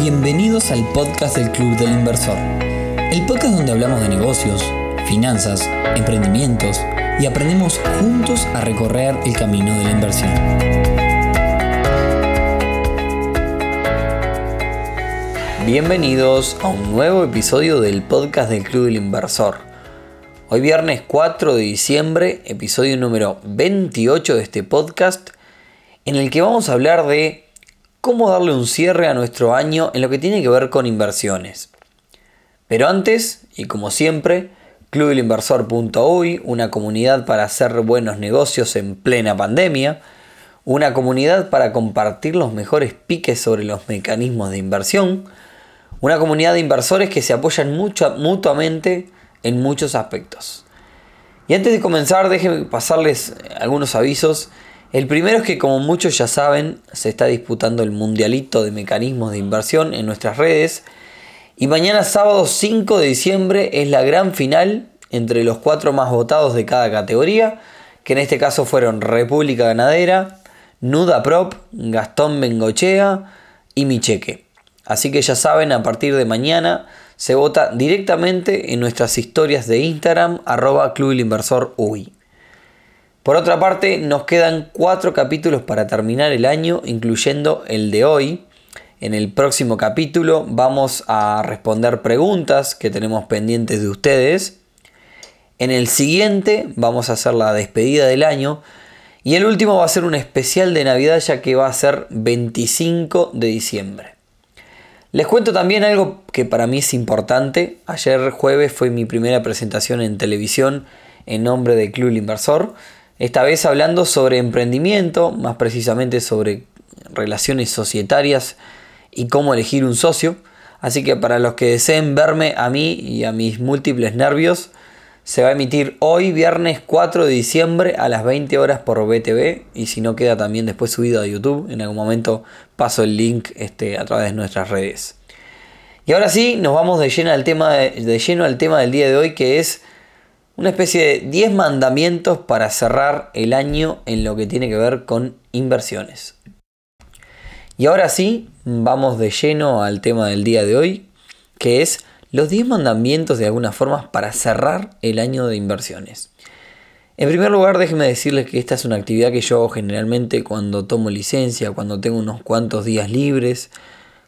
Bienvenidos al podcast del Club del Inversor, el podcast donde hablamos de negocios, finanzas, emprendimientos y aprendemos juntos a recorrer el camino de la inversión. Bienvenidos a un nuevo episodio del podcast del Club del Inversor. Hoy viernes 4 de diciembre, episodio número 28 de este podcast, en el que vamos a hablar de cómo darle un cierre a nuestro año en lo que tiene que ver con inversiones. Pero antes, y como siempre, clubelinversor.uy, una comunidad para hacer buenos negocios en plena pandemia, una comunidad para compartir los mejores piques sobre los mecanismos de inversión, una comunidad de inversores que se apoyan mucho, mutuamente en muchos aspectos. Y antes de comenzar, déjenme pasarles algunos avisos el primero es que como muchos ya saben, se está disputando el mundialito de mecanismos de inversión en nuestras redes y mañana sábado 5 de diciembre es la gran final entre los cuatro más votados de cada categoría, que en este caso fueron República Ganadera, Nuda Prop, Gastón Bengochea y Micheque. Así que ya saben, a partir de mañana se vota directamente en nuestras historias de Instagram, arroba Club Inversor UI. Por otra parte, nos quedan cuatro capítulos para terminar el año, incluyendo el de hoy. En el próximo capítulo vamos a responder preguntas que tenemos pendientes de ustedes. En el siguiente vamos a hacer la despedida del año. Y el último va a ser un especial de Navidad ya que va a ser 25 de diciembre. Les cuento también algo que para mí es importante. Ayer jueves fue mi primera presentación en televisión en nombre de Club Inversor. Esta vez hablando sobre emprendimiento, más precisamente sobre relaciones societarias y cómo elegir un socio. Así que para los que deseen verme a mí y a mis múltiples nervios, se va a emitir hoy, viernes 4 de diciembre a las 20 horas por BTV. Y si no queda también después subido a YouTube, en algún momento paso el link este, a través de nuestras redes. Y ahora sí, nos vamos de lleno al tema, de lleno al tema del día de hoy, que es una especie de 10 mandamientos para cerrar el año en lo que tiene que ver con inversiones. Y ahora sí, vamos de lleno al tema del día de hoy, que es los 10 mandamientos de alguna forma para cerrar el año de inversiones. En primer lugar, déjenme decirles que esta es una actividad que yo hago generalmente cuando tomo licencia, cuando tengo unos cuantos días libres,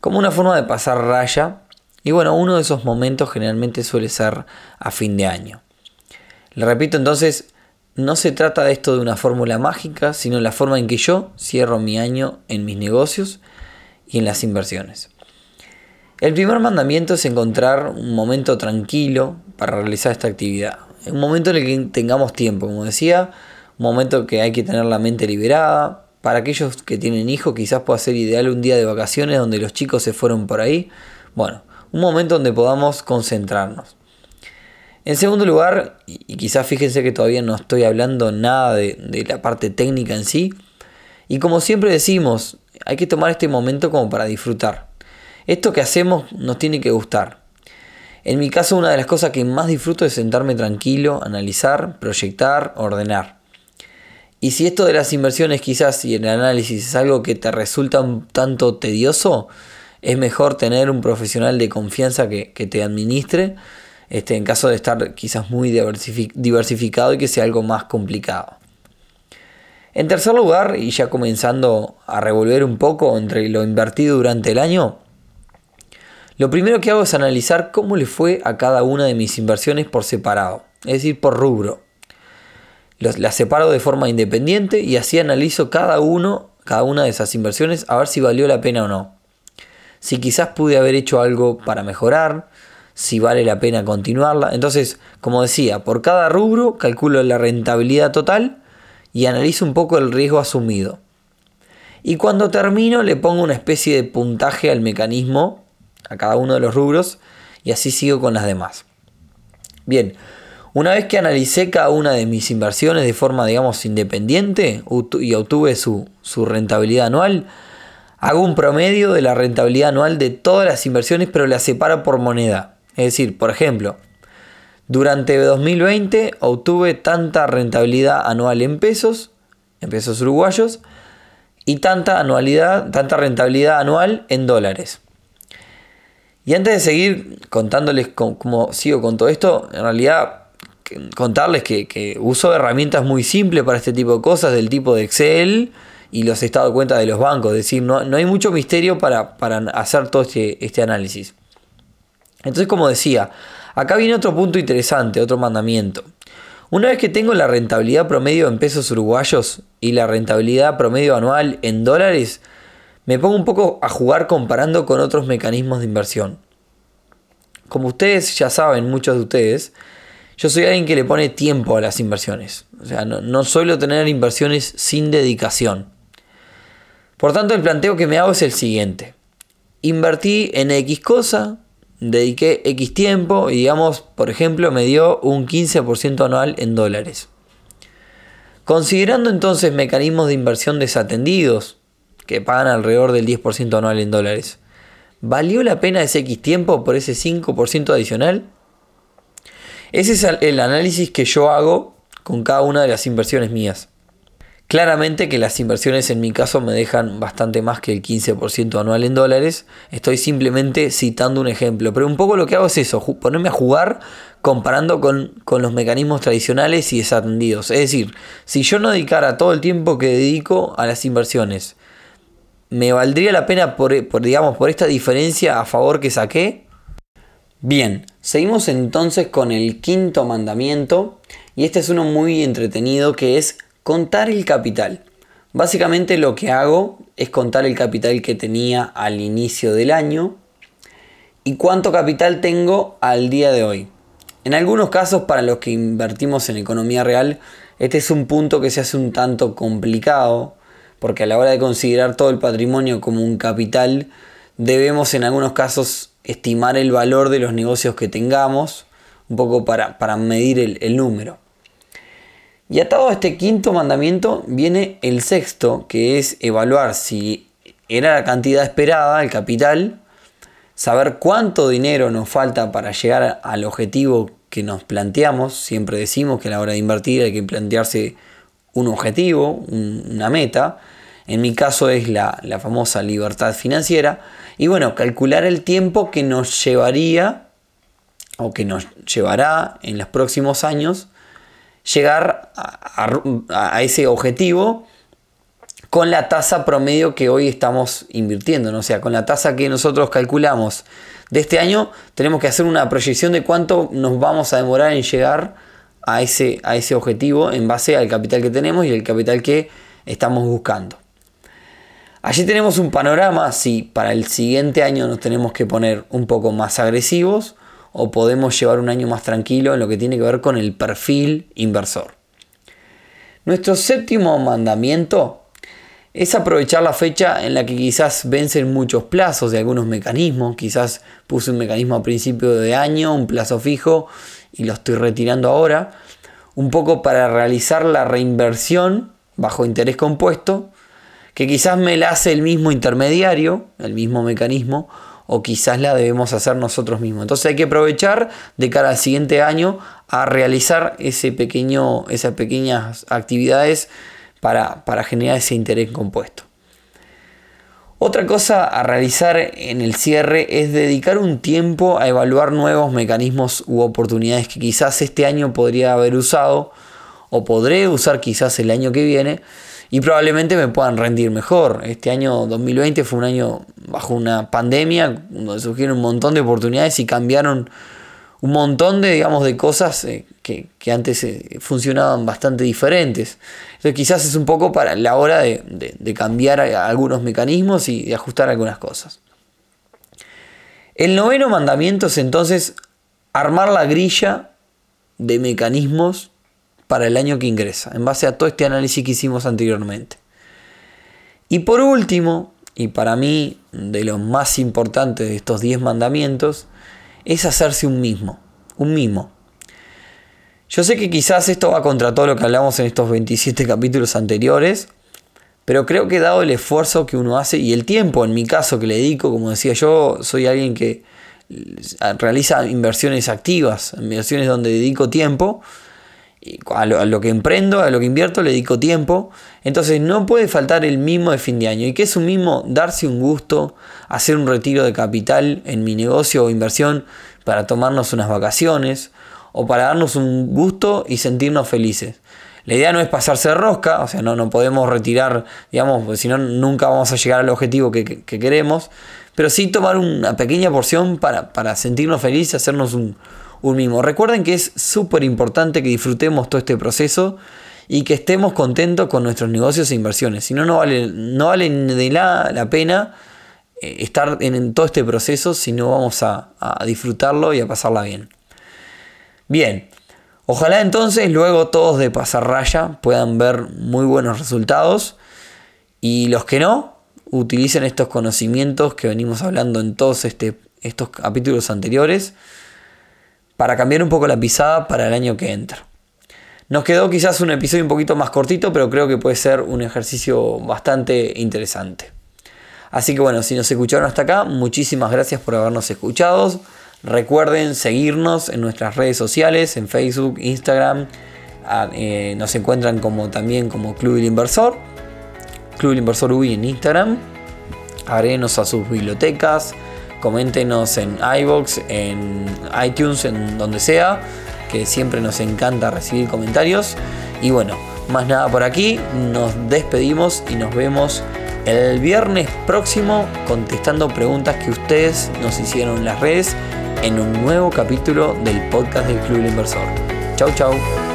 como una forma de pasar raya. Y bueno, uno de esos momentos generalmente suele ser a fin de año. Le repito entonces, no se trata de esto de una fórmula mágica, sino la forma en que yo cierro mi año en mis negocios y en las inversiones. El primer mandamiento es encontrar un momento tranquilo para realizar esta actividad. Un momento en el que tengamos tiempo, como decía, un momento que hay que tener la mente liberada. Para aquellos que tienen hijos quizás pueda ser ideal un día de vacaciones donde los chicos se fueron por ahí. Bueno, un momento donde podamos concentrarnos. En segundo lugar, y quizás fíjense que todavía no estoy hablando nada de, la parte técnica en sí, y como siempre decimos, hay que tomar este momento como para disfrutar. Esto que hacemos nos tiene que gustar. En mi caso, una de las cosas que más disfruto es sentarme tranquilo, analizar, proyectar, ordenar. Y si esto de las inversiones quizás y el análisis es algo que te resulta un tanto tedioso, es mejor tener un profesional de confianza que, que te administre este, en caso de estar quizás muy diversificado y que sea algo más complicado. En tercer lugar, y ya comenzando a revolver un poco entre lo invertido durante el año, lo primero que hago es analizar cómo le fue a cada una de mis inversiones por separado, es decir, por rubro. Las separo de forma independiente y así analizo cada uno, cada una de esas inversiones a ver si valió la pena o no. Si quizás pude haber hecho algo para mejorar, si vale la pena continuarla. Entonces, como decía, por cada rubro calculo la rentabilidad total y analizo un poco el riesgo asumido. Y cuando termino le pongo una especie de puntaje al mecanismo, a cada uno de los rubros, y así sigo con las demás. Bien, una vez que analicé cada una de mis inversiones de forma, digamos, independiente y obtuve su, su rentabilidad anual, hago un promedio de la rentabilidad anual de todas las inversiones, pero las separo por moneda. Es decir, por ejemplo, durante 2020 obtuve tanta rentabilidad anual en pesos, en pesos uruguayos, y tanta anualidad, tanta rentabilidad anual en dólares. Y antes de seguir contándoles cómo, sigo con todo esto, en realidad contarles que, uso herramientas muy simples para este tipo de cosas, del tipo de Excel y los estados de cuenta de los bancos. Es decir, no, hay mucho misterio para, hacer todo este, este análisis. Entonces, como decía, acá viene otro punto interesante, otro mandamiento. Una vez que tengo la rentabilidad promedio en pesos uruguayos y la rentabilidad promedio anual en dólares, me pongo un poco a jugar comparando con otros mecanismos de inversión. Como ustedes ya saben, muchos de ustedes, yo soy alguien que le pone tiempo a las inversiones. O sea, no, suelo tener inversiones sin dedicación. Por tanto, el planteo que me hago es el siguiente. Invertí en X cosa, dediqué X tiempo y digamos, por ejemplo, me dio un 15% anual en dólares. Considerando entonces mecanismos de inversión desatendidos, que pagan alrededor del 10% anual en dólares. ¿Valió la pena ese X tiempo por ese 5% adicional? Ese es el análisis que yo hago con cada una de las inversiones mías. Claramente que las inversiones en mi caso me dejan bastante más que el 15% anual en dólares. Estoy simplemente citando un ejemplo. Pero un poco lo que hago es eso, ponerme a jugar comparando con, con los mecanismos tradicionales y desatendidos. Es decir, si yo no dedicara todo el tiempo que dedico a las inversiones ¿me valdría la pena por, digamos, por esta diferencia a favor que saqué? Bien, seguimos entonces con el quinto mandamiento y este es uno muy entretenido que es contar el capital. Básicamente lo que hago es contar el capital que tenía al inicio del año y cuánto capital tengo al día de hoy. En algunos casos para los que invertimos en economía real, este es un punto que se hace un tanto complicado porque a la hora de considerar todo el patrimonio como un capital, debemos en algunos casos estimar el valor de los negocios que tengamos, un poco para, medir el, el número. Y atado a este quinto mandamiento viene el sexto, que es evaluar si era la cantidad esperada, el capital, saber cuánto dinero nos falta para llegar al objetivo que nos planteamos. Siempre decimos que a la hora de invertir hay que plantearse un objetivo, una meta. En mi caso es la, famosa libertad financiera. Y bueno, calcular el tiempo que nos llevaría o que nos llevará en los próximos años llegar a, ese objetivo con la tasa promedio que hoy estamos invirtiendo. O sea, con la tasa que nosotros calculamos de este año, tenemos que hacer una proyección de cuánto nos vamos a demorar en llegar a ese, a ese objetivo en base al capital que tenemos y el capital que estamos buscando. Allí tenemos un panorama si para el siguiente año nos tenemos que poner un poco más agresivos o podemos llevar un año más tranquilo en lo que tiene que ver con el perfil inversor. Nuestro séptimo mandamiento es aprovechar la fecha en la que quizás vencen muchos plazos de algunos mecanismos. Quizás puse un mecanismo a principio de año, un plazo fijo, y lo estoy retirando ahora. Un poco para realizar la reinversión bajo interés compuesto, que quizás me la hace el mismo intermediario, el mismo mecanismo, o quizás la debemos hacer nosotros mismos. Entonces hay que aprovechar de cara al siguiente año a realizar ese pequeño, esas pequeñas actividades para, para generar ese interés compuesto. Otra cosa a realizar en el cierre es dedicar un tiempo a evaluar nuevos mecanismos u oportunidades que quizás este año podría haber usado o podré usar quizás el año que viene y probablemente me puedan rendir mejor. Este año 2020 fue un año bajo una pandemia donde surgieron un montón de oportunidades y cambiaron un montón de, digamos, de cosas eh, que, antes eh, funcionaban bastante diferentes. Entonces quizás es un poco para la hora de, cambiar algunos mecanismos y de ajustar algunas cosas. El noveno mandamiento es entonces armar la grilla de mecanismos para el año que ingresa, en base a todo este análisis que hicimos anteriormente. Y por último, y para mí de los más importantes de estos 10 mandamientos, es hacerse un mismo, un mimo. Yo sé que quizás esto va contra todo lo que hablamos en estos 27 capítulos anteriores, pero creo que dado el esfuerzo que uno hace y el tiempo, en mi caso, que le dedico, como decía yo, soy alguien que realiza inversiones activas, inversiones donde dedico tiempo, a lo, que emprendo, a lo que invierto, le dedico tiempo. Entonces no puede faltar el mimo de fin de año. ¿Y qué es un mimo? Darse un gusto, hacer un retiro de capital en mi negocio o inversión para tomarnos unas vacaciones o para darnos un gusto y sentirnos felices. La idea no es pasarse de rosca, o sea, no, no podemos retirar, digamos, si no, nunca vamos a llegar al objetivo que, queremos, pero sí tomar una pequeña porción para, para sentirnos felices, hacernos un, un mimo. Recuerden que es súper importante que disfrutemos todo este proceso y que estemos contentos con nuestros negocios e inversiones. Si no, no vale, no vale de la, la pena eh, estar en, todo este proceso si no vamos a, a disfrutarlo y a pasarla bien. Bien, ojalá entonces luego todos de pasar raya puedan ver muy buenos resultados y los que no, utilicen estos conocimientos que venimos hablando en todos este, estos capítulos anteriores para cambiar un poco la pisada para el año que entra. Nos quedó quizás un episodio un poquito más cortito, pero creo que puede ser un ejercicio bastante interesante. Así que bueno, si nos escucharon hasta acá, muchísimas gracias por habernos escuchado. Recuerden seguirnos en nuestras redes sociales, en Facebook, Instagram. Ah, eh, nos encuentran como también como Club del Inversor. Club del Inversor UI en Instagram. Agréguenos a sus bibliotecas coméntenos en iBox, en iTunes, en donde sea, que siempre nos encanta recibir comentarios. Y bueno, más nada por aquí, nos despedimos y nos vemos el viernes próximo contestando preguntas que ustedes nos hicieron en las redes en un nuevo capítulo del podcast del Club del Inversor. Chau chau.